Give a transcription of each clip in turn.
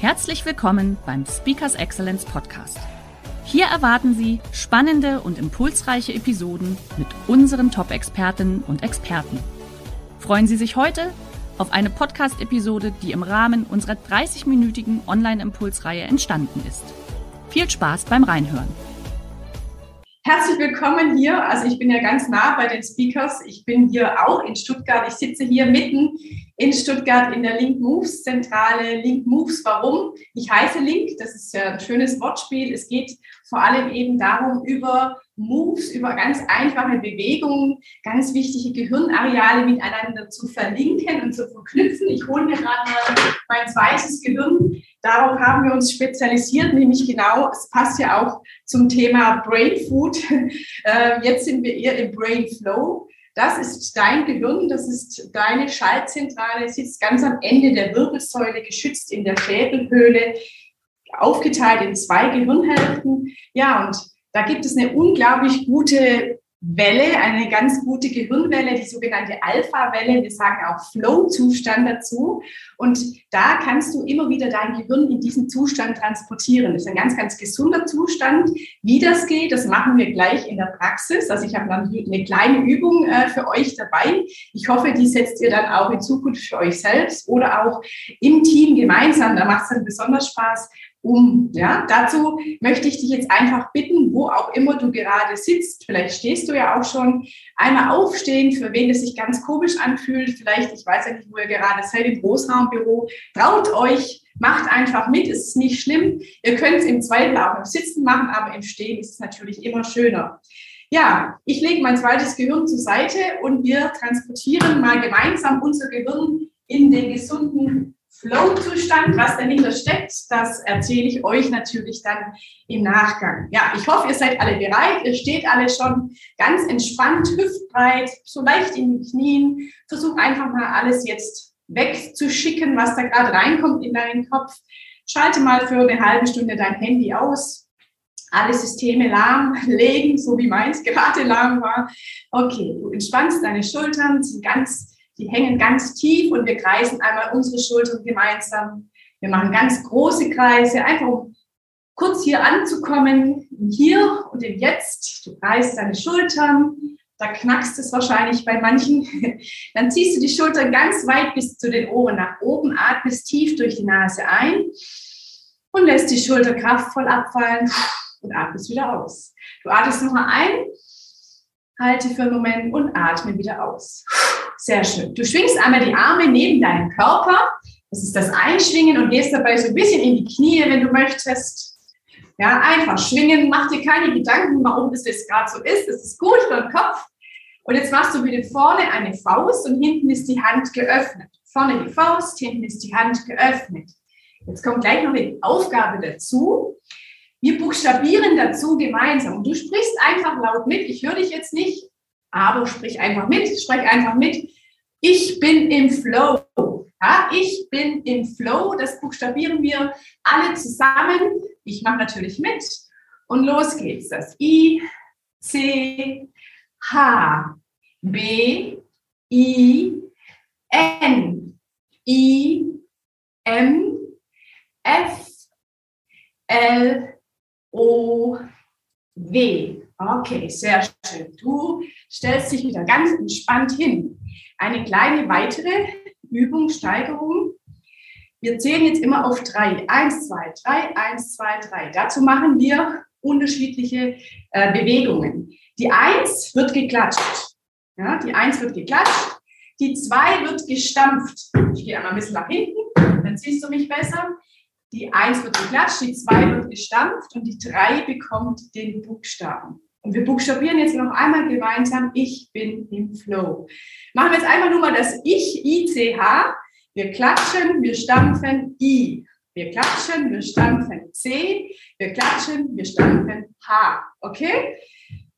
Herzlich willkommen beim Speakers Excellence Podcast. Hier erwarten Sie spannende und impulsreiche Episoden mit unseren Top-Expertinnen und Experten. Freuen Sie sich heute auf eine Podcast-Episode, die im Rahmen unserer 30-minütigen Online-Impulsreihe entstanden ist. Viel Spaß beim Reinhören. Herzlich willkommen hier. Also ich bin ja ganz nah bei den Speakers. Ich bin hier auch in Stuttgart. Ich sitze hier mitten in Stuttgart in der Link Moves Zentrale. Link Moves, warum? Ich heiße Link. Das ist ja ein schönes Wortspiel. Es geht vor allem eben darum, über Moves, über ganz einfache Bewegungen, ganz wichtige Gehirnareale miteinander zu verlinken und zu verknüpfen. Ich hole mir gerade mein zweites Gehirn. Darauf haben wir uns spezialisiert, nämlich genau, es passt ja auch zum Thema Brain Food. Äh, jetzt sind wir eher im Brain Flow. Das ist dein Gehirn, das ist deine Schaltzentrale, sitzt ganz am Ende der Wirbelsäule, geschützt in der Schädelhöhle, aufgeteilt in zwei Gehirnhälften. Ja, und da gibt es eine unglaublich gute Welle, eine ganz gute Gehirnwelle, die sogenannte Alpha-Welle. Wir sagen auch Flow-Zustand dazu. Und da kannst du immer wieder dein Gehirn in diesen Zustand transportieren. Das ist ein ganz, ganz gesunder Zustand. Wie das geht, das machen wir gleich in der Praxis. Also ich habe dann eine kleine Übung äh, für euch dabei. Ich hoffe, die setzt ihr dann auch in Zukunft für euch selbst oder auch im Team gemeinsam. Da macht es dann besonders Spaß, um. Ja, dazu möchte ich dich jetzt einfach bitten, wo auch immer du gerade sitzt, vielleicht stehst du ja auch schon, einmal aufstehen, für wen es sich ganz komisch anfühlt, vielleicht, ich weiß ja nicht, wo ihr gerade seid, im Großraumbüro, traut euch, macht einfach mit, es ist nicht schlimm. Ihr könnt es im Zweifel auch im Sitzen machen, aber im Stehen ist es natürlich immer schöner. Ja, ich lege mein zweites Gehirn zur Seite und wir transportieren mal gemeinsam unser Gehirn in den gesunden Flow-Zustand, was dahinter steckt, das erzähle ich euch natürlich dann im Nachgang. Ja, ich hoffe, ihr seid alle bereit. Ihr steht alle schon ganz entspannt, hüftbreit, so leicht in den Knien. Versuch einfach mal alles jetzt wegzuschicken, was da gerade reinkommt in deinen Kopf. Schalte mal für eine halbe Stunde dein Handy aus. Alle Systeme lahmlegen, so wie meins gerade lahm war. Okay, du entspannst deine Schultern, sind ganz die hängen ganz tief und wir kreisen einmal unsere Schultern gemeinsam. Wir machen ganz große Kreise, einfach um kurz hier anzukommen, hier und im Jetzt. Du kreist deine Schultern, da knackst es wahrscheinlich bei manchen. Dann ziehst du die Schultern ganz weit bis zu den Ohren nach oben, atmest tief durch die Nase ein und lässt die Schulter kraftvoll abfallen und atmest wieder aus. Du atmest nochmal ein, halte für einen Moment und atme wieder aus. Sehr schön. Du schwingst einmal die Arme neben deinem Körper. Das ist das Einschwingen und gehst dabei so ein bisschen in die Knie, wenn du möchtest. Ja, einfach schwingen. Mach dir keine Gedanken, warum das jetzt gerade so ist. Es ist gut für den Kopf. Und jetzt machst du wieder vorne eine Faust und hinten ist die Hand geöffnet. Vorne die Faust, hinten ist die Hand geöffnet. Jetzt kommt gleich noch eine Aufgabe dazu. Wir buchstabieren dazu gemeinsam. Und du sprichst einfach laut mit. Ich höre dich jetzt nicht, aber sprich einfach mit, sprich einfach mit. Ich bin im Flow. Ja, ich bin im Flow. Das buchstabieren wir alle zusammen. Ich mache natürlich mit. Und los geht's. Das I, C, H, B, I, N, I, M, F, L, O, W. Okay, sehr schön. Du stellst dich wieder ganz entspannt hin. Eine kleine weitere Übung, Steigerung. Wir zählen jetzt immer auf drei. Eins, zwei, drei, eins, zwei, drei. Dazu machen wir unterschiedliche äh, Bewegungen. Die Eins wird geklatscht. Ja, die Eins wird geklatscht. Die Zwei wird gestampft. Ich gehe einmal ein bisschen nach hinten, dann siehst du mich besser. Die Eins wird geklatscht, die Zwei wird gestampft und die Drei bekommt den Buchstaben. Und wir buchstabieren jetzt noch einmal gemeinsam, ich bin im Flow. Machen wir jetzt einmal nur mal das Ich, ICH. Wir klatschen, wir stampfen I. Wir klatschen, wir stampfen C. Wir klatschen, wir stampfen H. Okay?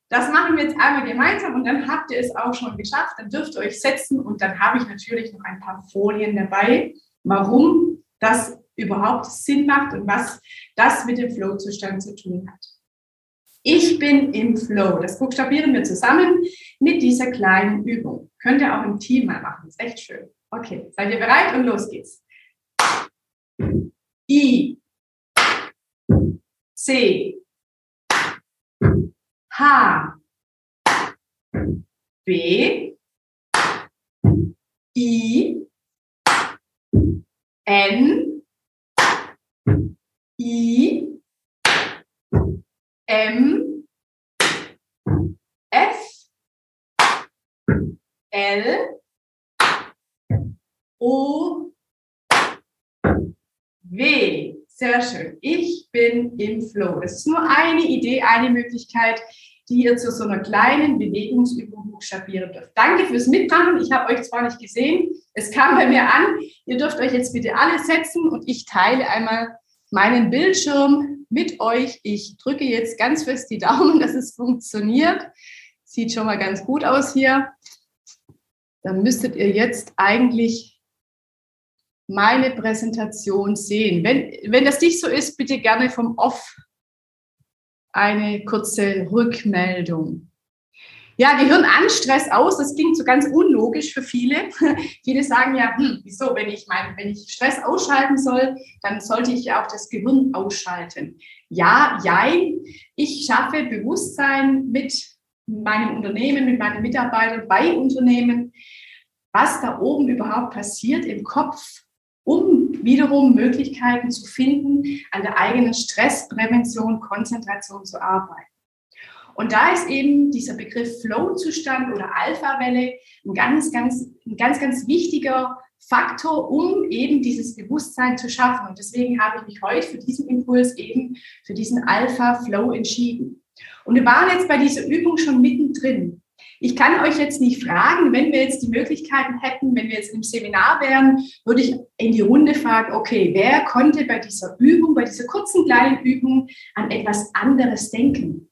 Das machen wir jetzt einmal gemeinsam und dann habt ihr es auch schon geschafft. Dann dürft ihr euch setzen und dann habe ich natürlich noch ein paar Folien dabei, warum das überhaupt Sinn macht und was das mit dem Flow-Zustand zu tun hat. Ich bin im Flow. Das buchstabieren wir zusammen mit dieser kleinen Übung. Könnt ihr auch im Team mal machen. ist echt schön. Okay, seid ihr bereit? Und los geht's. I, C, H B I N I M F L O W. Sehr schön. Ich bin im Flow. Das ist nur eine Idee, eine Möglichkeit, die ihr zu so einer kleinen Bewegungsübung buchstabieren dürft. Danke fürs Mitmachen. Ich habe euch zwar nicht gesehen, es kam bei mir an. Ihr dürft euch jetzt bitte alle setzen und ich teile einmal meinen Bildschirm mit euch. Ich drücke jetzt ganz fest die Daumen, dass es funktioniert. Sieht schon mal ganz gut aus hier. Dann müsstet ihr jetzt eigentlich meine Präsentation sehen. Wenn, wenn das nicht so ist, bitte gerne vom Off eine kurze Rückmeldung. Ja, Gehirn an, Stress aus, das klingt so ganz unlogisch für viele. viele sagen ja, hm, wieso, wenn ich, mein, wenn ich Stress ausschalten soll, dann sollte ich ja auch das Gehirn ausschalten. Ja, jein. Ich schaffe Bewusstsein mit meinem Unternehmen, mit meinen Mitarbeitern bei Unternehmen, was da oben überhaupt passiert im Kopf, um wiederum Möglichkeiten zu finden, an der eigenen Stressprävention, Konzentration zu arbeiten. Und da ist eben dieser Begriff Flow-Zustand oder Alpha-Welle ein ganz, ganz, ein ganz, ganz wichtiger Faktor, um eben dieses Bewusstsein zu schaffen. Und deswegen habe ich mich heute für diesen Impuls eben für diesen Alpha-Flow entschieden. Und wir waren jetzt bei dieser Übung schon mittendrin. Ich kann euch jetzt nicht fragen, wenn wir jetzt die Möglichkeiten hätten, wenn wir jetzt im Seminar wären, würde ich in die Runde fragen, okay, wer konnte bei dieser Übung, bei dieser kurzen kleinen Übung an etwas anderes denken?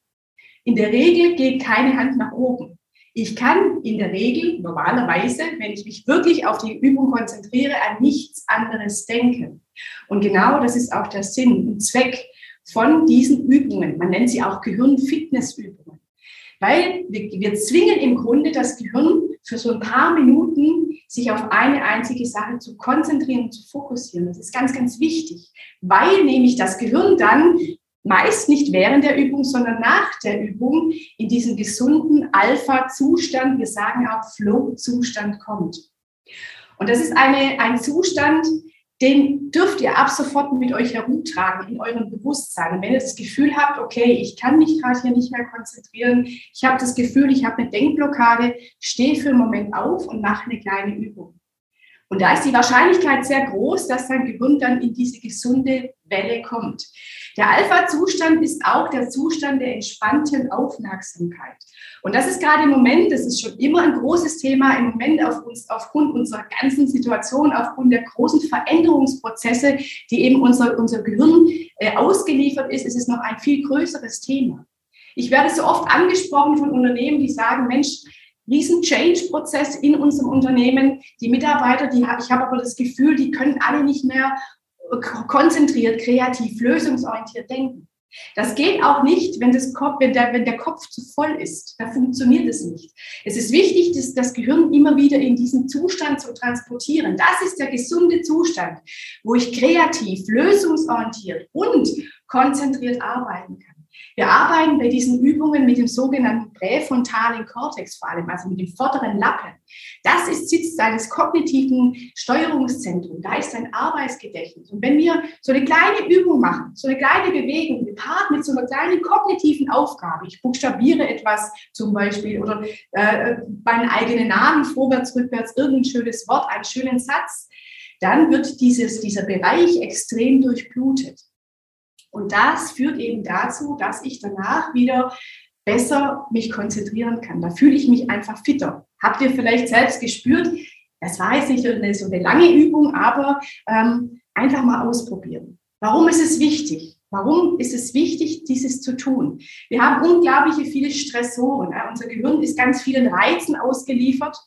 In der Regel geht keine Hand nach oben. Ich kann in der Regel normalerweise, wenn ich mich wirklich auf die Übung konzentriere, an nichts anderes denken. Und genau das ist auch der Sinn und Zweck von diesen Übungen. Man nennt sie auch Gehirnfitnessübungen. Weil wir, wir zwingen im Grunde das Gehirn für so ein paar Minuten, sich auf eine einzige Sache zu konzentrieren und zu fokussieren. Das ist ganz, ganz wichtig, weil nämlich das Gehirn dann meist nicht während der Übung, sondern nach der Übung in diesen gesunden Alpha-Zustand, wir sagen auch Flow-Zustand kommt. Und das ist eine, ein Zustand, den dürft ihr ab sofort mit euch herumtragen in eurem Bewusstsein. Wenn ihr das Gefühl habt, okay, ich kann mich gerade hier nicht mehr konzentrieren, ich habe das Gefühl, ich habe eine Denkblockade, steh für einen Moment auf und mache eine kleine Übung. Und da ist die Wahrscheinlichkeit sehr groß, dass dein Gehirn dann in diese gesunde Welle kommt. Der Alpha-Zustand ist auch der Zustand der entspannten Aufmerksamkeit. Und das ist gerade im Moment, das ist schon immer ein großes Thema, im Moment auf uns, aufgrund unserer ganzen Situation, aufgrund der großen Veränderungsprozesse, die eben unser, unser Gehirn äh, ausgeliefert ist, ist es noch ein viel größeres Thema. Ich werde so oft angesprochen von Unternehmen, die sagen, Mensch, riesen Change-Prozess in unserem Unternehmen. Die Mitarbeiter, die, ich habe aber das Gefühl, die können alle nicht mehr konzentriert, kreativ, lösungsorientiert denken. Das geht auch nicht, wenn, das Kopf, wenn, der, wenn der Kopf zu voll ist. Da funktioniert es nicht. Es ist wichtig, das, das Gehirn immer wieder in diesen Zustand zu transportieren. Das ist der gesunde Zustand, wo ich kreativ, lösungsorientiert und konzentriert arbeiten kann. Wir arbeiten bei diesen Übungen mit dem sogenannten präfrontalen Kortex vor allem, also mit dem vorderen Lappen. Das ist Sitz deines kognitiven Steuerungszentrums. Da ist dein Arbeitsgedächtnis. Und wenn wir so eine kleine Übung machen, so eine kleine Bewegung, gepaart mit so einer kleinen kognitiven Aufgabe, ich buchstabiere etwas zum Beispiel oder äh, meinen eigenen Namen vorwärts, rückwärts, irgendein schönes Wort, einen schönen Satz, dann wird dieses, dieser Bereich extrem durchblutet. Und das führt eben dazu, dass ich danach wieder besser mich konzentrieren kann. Da fühle ich mich einfach fitter. Habt ihr vielleicht selbst gespürt, Das war jetzt nicht so eine, lange Übung, aber ähm, einfach mal ausprobieren. Warum ist es wichtig? Warum ist es wichtig, dieses zu tun? Wir haben unglaubliche viele Stressoren. Unser Gehirn ist ganz vielen Reizen ausgeliefert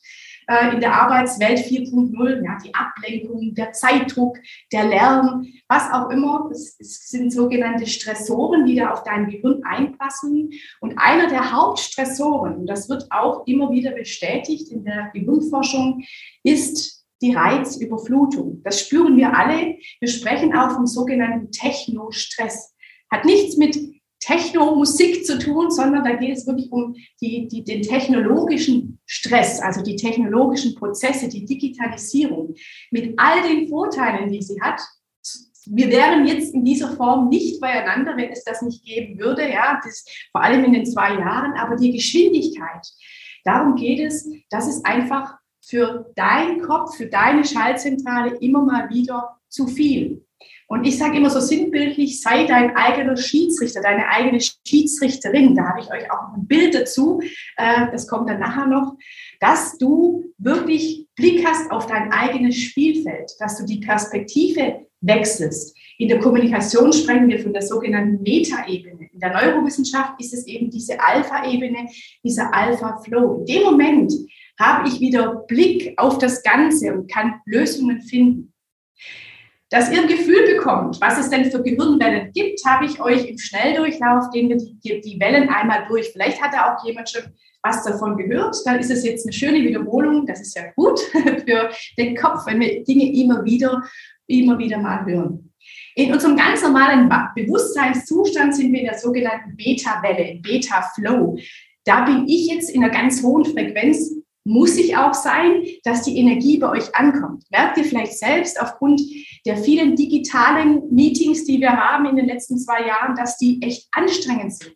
in der Arbeitswelt 4.0, ja, die Ablenkung, der Zeitdruck, der Lärm, was auch immer. Es sind sogenannte Stressoren, die da auf dein Gehirn einpassen. Und einer der Hauptstressoren, und das wird auch immer wieder bestätigt in der Gehirnforschung, ist die Reizüberflutung. Das spüren wir alle. Wir sprechen auch vom sogenannten Technostress. Hat nichts mit Techno-Musik zu tun, sondern da geht es wirklich um die, die, den technologischen Stress, also die technologischen Prozesse, die Digitalisierung mit all den Vorteilen, die sie hat. Wir wären jetzt in dieser Form nicht beieinander, wenn es das nicht geben würde, ja, das, vor allem in den zwei Jahren, aber die Geschwindigkeit, darum geht es, dass es einfach für deinen Kopf, für deine Schaltzentrale immer mal wieder zu viel. Und ich sage immer so sinnbildlich, sei dein eigener Schiedsrichter, deine eigene Schiedsrichterin. Da habe ich euch auch ein Bild dazu, äh, das kommt dann nachher noch, dass du wirklich Blick hast auf dein eigenes Spielfeld, dass du die Perspektive wechselst. In der Kommunikation sprechen wir von der sogenannten Meta-Ebene. In der Neurowissenschaft ist es eben diese Alpha-Ebene, dieser Alpha-Flow. In dem Moment habe ich wieder Blick auf das Ganze und kann Lösungen finden dass ihr ein Gefühl bekommt, was es denn für Gehirnwellen gibt, habe ich euch im Schnelldurchlauf, gehen wir die, die Wellen einmal durch. Vielleicht hat da auch jemand schon was davon gehört. Dann ist es jetzt eine schöne Wiederholung. Das ist ja gut für den Kopf, wenn wir Dinge immer wieder, immer wieder mal hören. In unserem ganz normalen Bewusstseinszustand sind wir in der sogenannten Beta-Welle, Beta-Flow. Da bin ich jetzt in einer ganz hohen Frequenz muss ich auch sein, dass die Energie bei euch ankommt. Merkt ihr vielleicht selbst aufgrund der vielen digitalen Meetings, die wir haben in den letzten zwei Jahren, dass die echt anstrengend sind.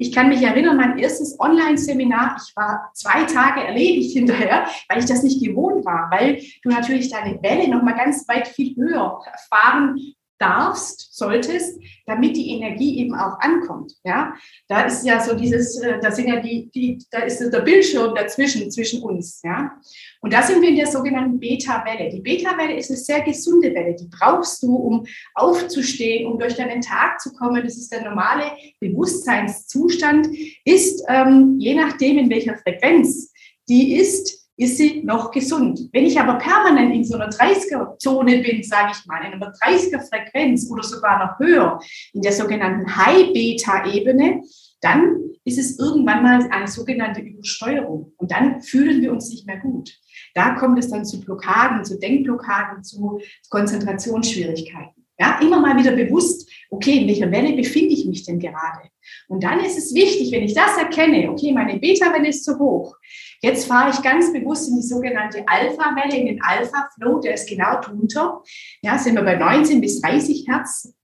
Ich kann mich erinnern, mein erstes Online-Seminar, ich war zwei Tage erledigt hinterher, weil ich das nicht gewohnt war, weil du natürlich deine Welle noch mal ganz weit viel höher fahren darfst, solltest, damit die Energie eben auch ankommt. Ja, da ist ja so dieses, äh, da sind ja die, die, da ist der Bildschirm dazwischen, zwischen uns. Ja, und da sind wir in der sogenannten Beta-Welle. Die Beta-Welle ist eine sehr gesunde Welle. Die brauchst du, um aufzustehen, um durch deinen Tag zu kommen. Das ist der normale Bewusstseinszustand. Ist ähm, je nachdem, in welcher Frequenz die ist, ist sie noch gesund. Wenn ich aber permanent in so einer 30er-Zone bin, sage ich mal, in einer 30er-Frequenz oder sogar noch höher, in der sogenannten High-Beta-Ebene, dann ist es irgendwann mal eine sogenannte Übersteuerung. Und dann fühlen wir uns nicht mehr gut. Da kommt es dann zu Blockaden, zu Denkblockaden, zu Konzentrationsschwierigkeiten. Ja, immer mal wieder bewusst, okay, in welcher Welle befinde ich mich denn gerade? Und dann ist es wichtig, wenn ich das erkenne, okay, meine Beta-Welle ist zu hoch. Jetzt fahre ich ganz bewusst in die sogenannte Alpha-Welle, in den Alpha-Flow, der ist genau drunter. Ja, sind wir bei 19 bis 30 Hertz.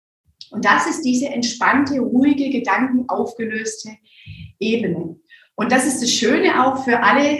Und das ist diese entspannte, ruhige, gedankenaufgelöste Ebene. Und das ist das Schöne auch für alle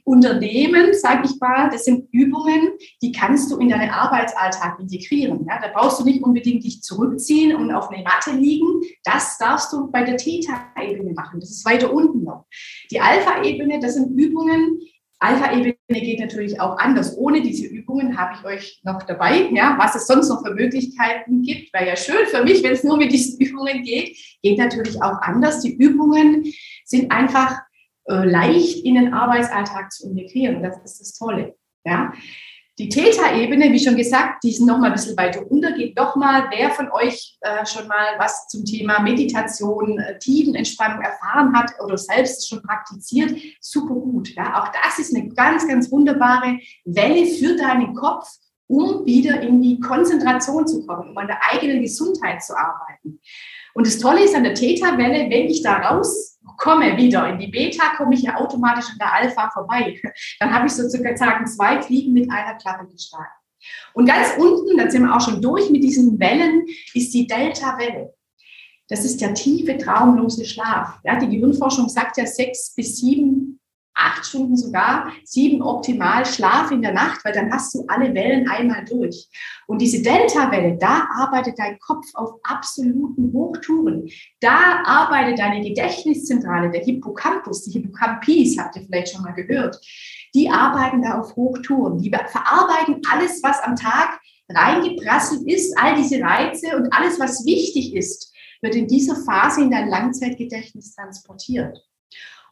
Unternehmen, sage ich mal. Das sind Übungen, die kannst du in deinen Arbeitsalltag integrieren. Ja, da brauchst du nicht unbedingt dich zurückziehen und auf eine Matte liegen. Das darfst du bei der Theta-Ebene machen. Das ist weiter unten noch. Die Alpha-Ebene, das sind Übungen. Alpha-Ebene geht natürlich auch anders. Ohne diese Übungen habe ich euch noch dabei, ja, was es sonst noch für Möglichkeiten gibt. Wäre ja schön für mich, wenn es nur mit diesen Übungen geht. Geht natürlich auch anders. Die Übungen sind einfach äh, leicht in den Arbeitsalltag zu integrieren. Das ist das Tolle. Ja. Die Theta-Ebene, wie schon gesagt, die ist noch mal ein bisschen weiter unter. Geht doch mal, wer von euch äh, schon mal was zum Thema Meditation, äh, Tiefenentspannung erfahren hat oder selbst schon praktiziert, super gut. Ja. Auch das ist eine ganz, ganz wunderbare Welle für deinen Kopf, um wieder in die Konzentration zu kommen, um an der eigenen Gesundheit zu arbeiten. Und das Tolle ist an der Theta-Welle, wenn ich da rauskomme wieder in die Beta, komme ich ja automatisch an der Alpha vorbei. Dann habe ich sozusagen zwei Fliegen mit einer Klappe geschlagen. Und ganz unten, da sind wir auch schon durch mit diesen Wellen, ist die Delta-Welle. Das ist der tiefe, traumlose Schlaf. Ja, die Gehirnforschung sagt ja sechs bis sieben acht Stunden sogar, sieben optimal Schlaf in der Nacht, weil dann hast du alle Wellen einmal durch. Und diese Delta-Welle, da arbeitet dein Kopf auf absoluten Hochtouren. Da arbeitet deine Gedächtniszentrale, der Hippocampus, die Hippocampis, habt ihr vielleicht schon mal gehört. Die arbeiten da auf Hochtouren. Die verarbeiten alles, was am Tag reingeprasselt ist, all diese Reize und alles, was wichtig ist, wird in dieser Phase in dein Langzeitgedächtnis transportiert.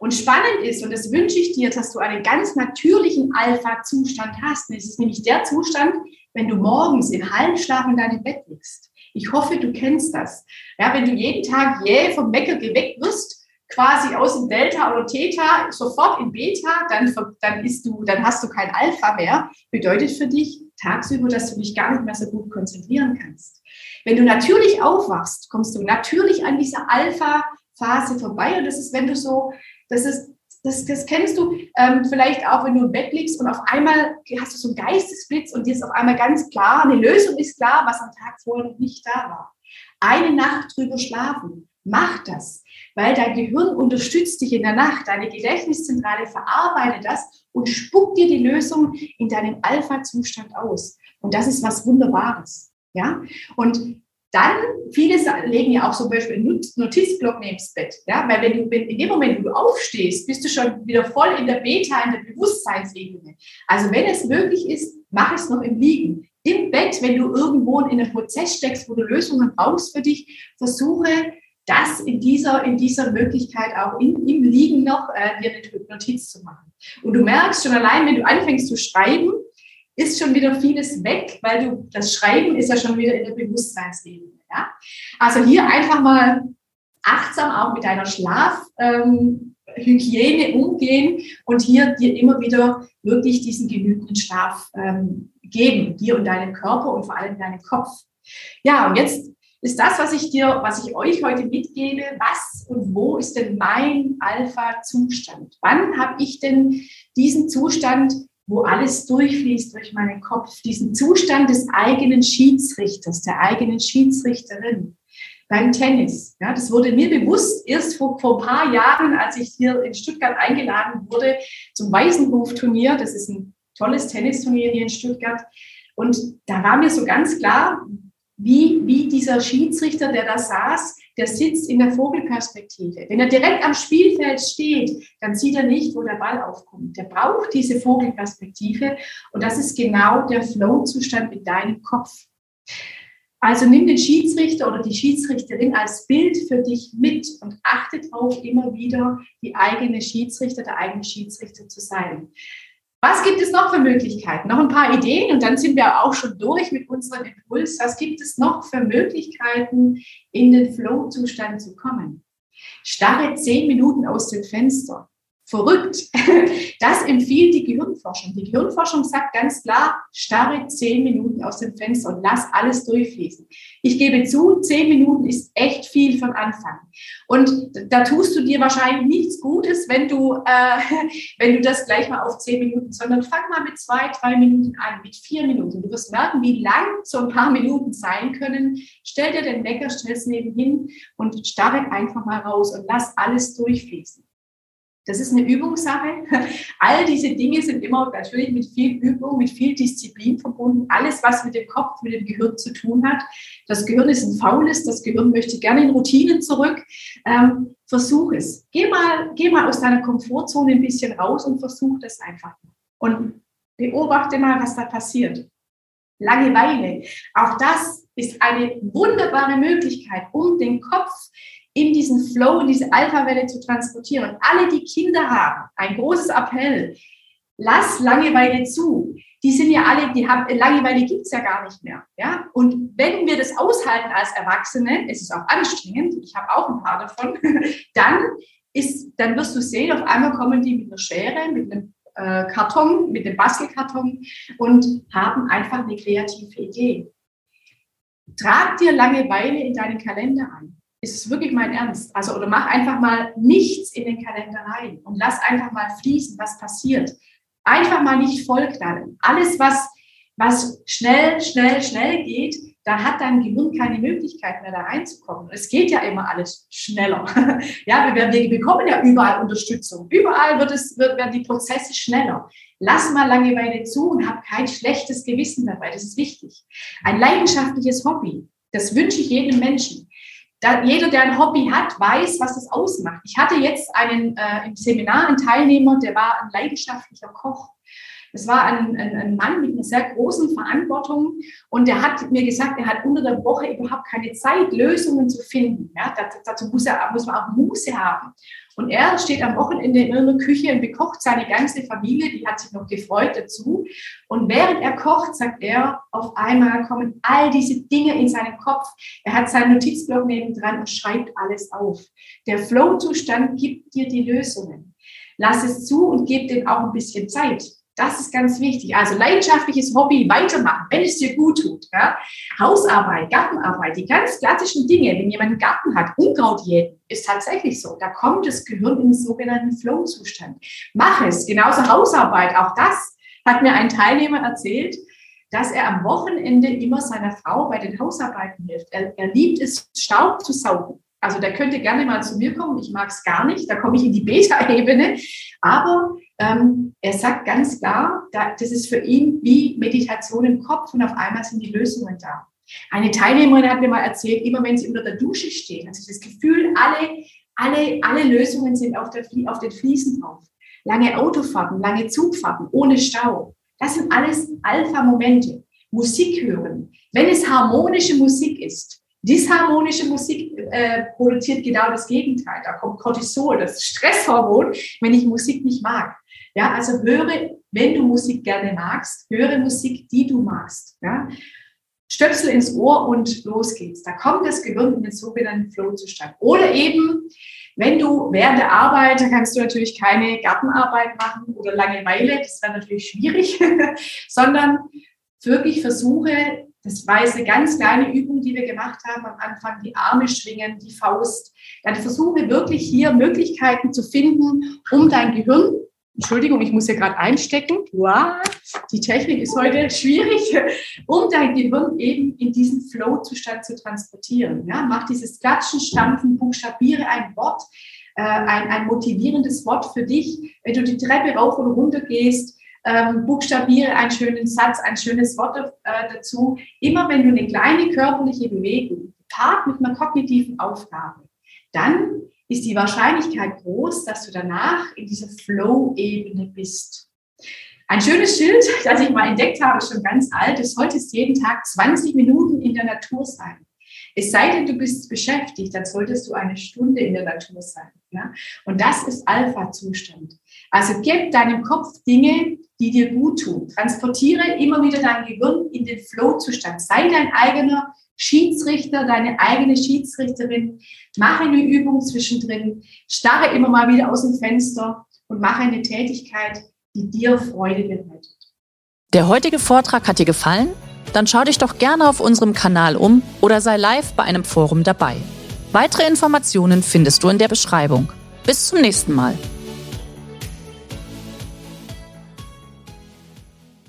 Und spannend ist, und das wünsche ich dir, dass du einen ganz natürlichen Alpha-Zustand hast. Und es ist nämlich der Zustand, wenn du morgens im Halbschlaf in deinem Bett liegst. Ich hoffe, du kennst das. Ja, wenn du jeden Tag jäh vom Wecker geweckt wirst, quasi aus dem Delta oder Theta sofort in Beta, dann, dann, ist du, dann hast du kein Alpha mehr. Bedeutet für dich tagsüber, dass du dich gar nicht mehr so gut konzentrieren kannst. Wenn du natürlich aufwachst, kommst du natürlich an dieser Alpha-Phase vorbei. Und das ist, wenn du so das ist, das, das kennst du ähm, vielleicht auch, wenn du im Bett liegst und auf einmal hast du so einen Geistesblitz und dir ist auf einmal ganz klar, eine Lösung ist klar, was am Tag vorher noch nicht da war. Eine Nacht drüber schlafen. Mach das, weil dein Gehirn unterstützt dich in der Nacht. Deine Gedächtniszentrale verarbeitet das und spuckt dir die Lösung in deinen Alpha-Zustand aus. Und das ist was Wunderbares. Ja? Und dann, viele legen ja auch zum Beispiel einen Notizblock neben das Bett. Ja? Weil wenn du, in dem Moment, wo du aufstehst, bist du schon wieder voll in der Beta, in der Bewusstseinsebene. Also wenn es möglich ist, mach es noch im Liegen. Im Bett, wenn du irgendwo in einem Prozess steckst, wo du Lösungen brauchst für dich, versuche das in dieser, in dieser Möglichkeit auch in, im Liegen noch äh, dir eine Notiz zu machen. Und du merkst schon allein, wenn du anfängst zu schreiben, ist schon wieder vieles weg, weil du das Schreiben ist ja schon wieder in der Bewusstseinsebene. Ja? Also hier einfach mal achtsam auch mit deiner Schlafhygiene ähm, umgehen und hier dir immer wieder wirklich diesen genügenden Schlaf ähm, geben, dir und deinem Körper und vor allem deinem Kopf. Ja, und jetzt ist das, was ich dir, was ich euch heute mitgebe, was und wo ist denn mein Alpha-Zustand? Wann habe ich denn diesen Zustand wo alles durchfließt durch meinen Kopf, diesen Zustand des eigenen Schiedsrichters, der eigenen Schiedsrichterin beim Tennis. Ja, das wurde mir bewusst erst vor, vor ein paar Jahren, als ich hier in Stuttgart eingeladen wurde zum Weißenhof-Turnier. Das ist ein tolles Tennisturnier hier in Stuttgart. Und da war mir so ganz klar, wie, wie dieser Schiedsrichter, der da saß, der sitzt in der Vogelperspektive. Wenn er direkt am Spielfeld steht, dann sieht er nicht, wo der Ball aufkommt. Der braucht diese Vogelperspektive und das ist genau der Flow-Zustand mit deinem Kopf. Also nimm den Schiedsrichter oder die Schiedsrichterin als Bild für dich mit und achte darauf, immer wieder die eigene Schiedsrichter, der eigene Schiedsrichter zu sein. Was gibt es noch für Möglichkeiten? Noch ein paar Ideen und dann sind wir auch schon durch mit unserem Impuls. Was gibt es noch für Möglichkeiten, in den Flow-Zustand zu kommen? Starre zehn Minuten aus dem Fenster verrückt. Das empfiehlt die Gehirnforschung. Die Gehirnforschung sagt ganz klar, starre zehn Minuten aus dem Fenster und lass alles durchfließen. Ich gebe zu, zehn Minuten ist echt viel von Anfang. Und da tust du dir wahrscheinlich nichts Gutes, wenn du, äh, wenn du das gleich mal auf zehn Minuten, sondern fang mal mit zwei, drei Minuten an, mit vier Minuten. Du wirst merken, wie lang so ein paar Minuten sein können. Stell dir den Wecker, stell es nebenhin und starre einfach mal raus und lass alles durchfließen. Das ist eine Übungssache. All diese Dinge sind immer natürlich mit viel Übung, mit viel Disziplin verbunden. Alles, was mit dem Kopf, mit dem Gehirn zu tun hat. Das Gehirn ist ein faules, das Gehirn möchte gerne in Routinen zurück. Ähm, versuch es. Geh mal, geh mal aus deiner Komfortzone ein bisschen raus und versuch das einfach. Und beobachte mal, was da passiert. Langeweile. Auch das ist eine wunderbare Möglichkeit, um den Kopf in diesen Flow, in diese Alpha-Welle zu transportieren. Und alle, die Kinder haben, ein großes Appell, lass Langeweile zu. Die sind ja alle, die haben, Langeweile gibt's ja gar nicht mehr. Ja? Und wenn wir das aushalten als Erwachsene, es ist auch anstrengend, ich habe auch ein paar davon, dann ist, dann wirst du sehen, auf einmal kommen die mit einer Schere, mit einem äh, Karton, mit einem Bastelkarton und haben einfach eine kreative Idee. Trag dir Langeweile in deinen Kalender ein ist es wirklich mein Ernst? Also, oder mach einfach mal nichts in den Kalender rein und lass einfach mal fließen, was passiert. Einfach mal nicht vollknallen. Alles, was, was schnell, schnell, schnell geht, da hat dein Gehirn keine Möglichkeit mehr, da reinzukommen. Es geht ja immer alles schneller. ja, wir, wir bekommen ja überall Unterstützung. Überall wird es, wird, werden die Prozesse schneller. Lass mal Langeweile zu und hab kein schlechtes Gewissen dabei. Das ist wichtig. Ein leidenschaftliches Hobby, das wünsche ich jedem Menschen. Da, jeder, der ein Hobby hat, weiß, was es ausmacht. Ich hatte jetzt einen äh, im Seminar einen Teilnehmer, der war ein leidenschaftlicher Koch. Es war ein, ein, ein, Mann mit einer sehr großen Verantwortung und der hat mir gesagt, er hat unter der Woche überhaupt keine Zeit, Lösungen zu finden. Ja, dazu muss, er, muss man auch Muße haben. Und er steht am Wochenende in einer Küche und bekocht seine ganze Familie, die hat sich noch gefreut dazu. Und während er kocht, sagt er, auf einmal kommen all diese Dinge in seinen Kopf. Er hat seinen Notizblock nebendran und schreibt alles auf. Der Flow-Zustand gibt dir die Lösungen. Lass es zu und gib dem auch ein bisschen Zeit. Das ist ganz wichtig. Also leidenschaftliches Hobby weitermachen, wenn es dir gut tut. Ja? Hausarbeit, Gartenarbeit, die ganz klassischen Dinge, wenn jemand einen Garten hat, Unkraut jäten, ist tatsächlich so. Da kommt das Gehirn in den sogenannten Flow-Zustand. Mach es. Genauso Hausarbeit, auch das hat mir ein Teilnehmer erzählt, dass er am Wochenende immer seiner Frau bei den Hausarbeiten hilft. Er, er liebt es, Staub zu saugen. Also der könnte gerne mal zu mir kommen. Ich mag es gar nicht. Da komme ich in die Beta-Ebene. Aber ähm, er sagt ganz klar, da, das ist für ihn wie Meditation im Kopf und auf einmal sind die Lösungen da. Eine Teilnehmerin hat mir mal erzählt, immer wenn sie unter der Dusche steht, hat sie das Gefühl, alle, alle, alle Lösungen sind auf, der, auf den Fliesen drauf. Lange Autofahrten, lange Zugfahrten, ohne Stau. Das sind alles Alpha-Momente. Musik hören. Wenn es harmonische Musik ist, Disharmonische Musik äh, produziert genau das Gegenteil. Da kommt Cortisol, das Stresshormon, wenn ich Musik nicht mag. Ja, also höre, wenn du Musik gerne magst, höre Musik, die du magst. Ja. Stöpsel ins Ohr und los geht's. Da kommt das Gehirn in den sogenannten Flow-Zustand. Oder eben, wenn du während der Arbeit, da kannst du natürlich keine Gartenarbeit machen oder Langeweile, das wäre natürlich schwierig, sondern wirklich versuche, das war jetzt eine ganz kleine Übung, die wir gemacht haben am Anfang, die Arme schwingen, die Faust. Dann versuche wirklich hier Möglichkeiten zu finden, um dein Gehirn, Entschuldigung, ich muss hier gerade einstecken, wow, die Technik ist heute schwierig, um dein Gehirn eben in diesen Flow-Zustand zu transportieren. Ja, mach dieses Klatschen, Stampfen, buchstabiere ein Wort, äh, ein, ein motivierendes Wort für dich. Wenn du die Treppe rauf und runter gehst, ähm, buchstabiere einen schönen Satz, ein schönes Wort äh, dazu. Immer wenn du eine kleine körperliche Bewegung paart mit einer kognitiven Aufgabe, dann ist die Wahrscheinlichkeit groß, dass du danach in dieser Flow-Ebene bist. Ein schönes Schild, das ich mal entdeckt habe, schon ganz alt. Du solltest jeden Tag 20 Minuten in der Natur sein. Es sei denn, du bist beschäftigt, dann solltest du eine Stunde in der Natur sein. Ja? Und das ist Alpha-Zustand. Also gib deinem Kopf Dinge, die dir gut tun. Transportiere immer wieder dein Gehirn in den Flow-Zustand. Sei dein eigener Schiedsrichter, deine eigene Schiedsrichterin. Mache eine Übung zwischendrin. Starre immer mal wieder aus dem Fenster und mache eine Tätigkeit, die dir Freude bereitet. Der heutige Vortrag hat dir gefallen? Dann schau dich doch gerne auf unserem Kanal um oder sei live bei einem Forum dabei. Weitere Informationen findest du in der Beschreibung. Bis zum nächsten Mal.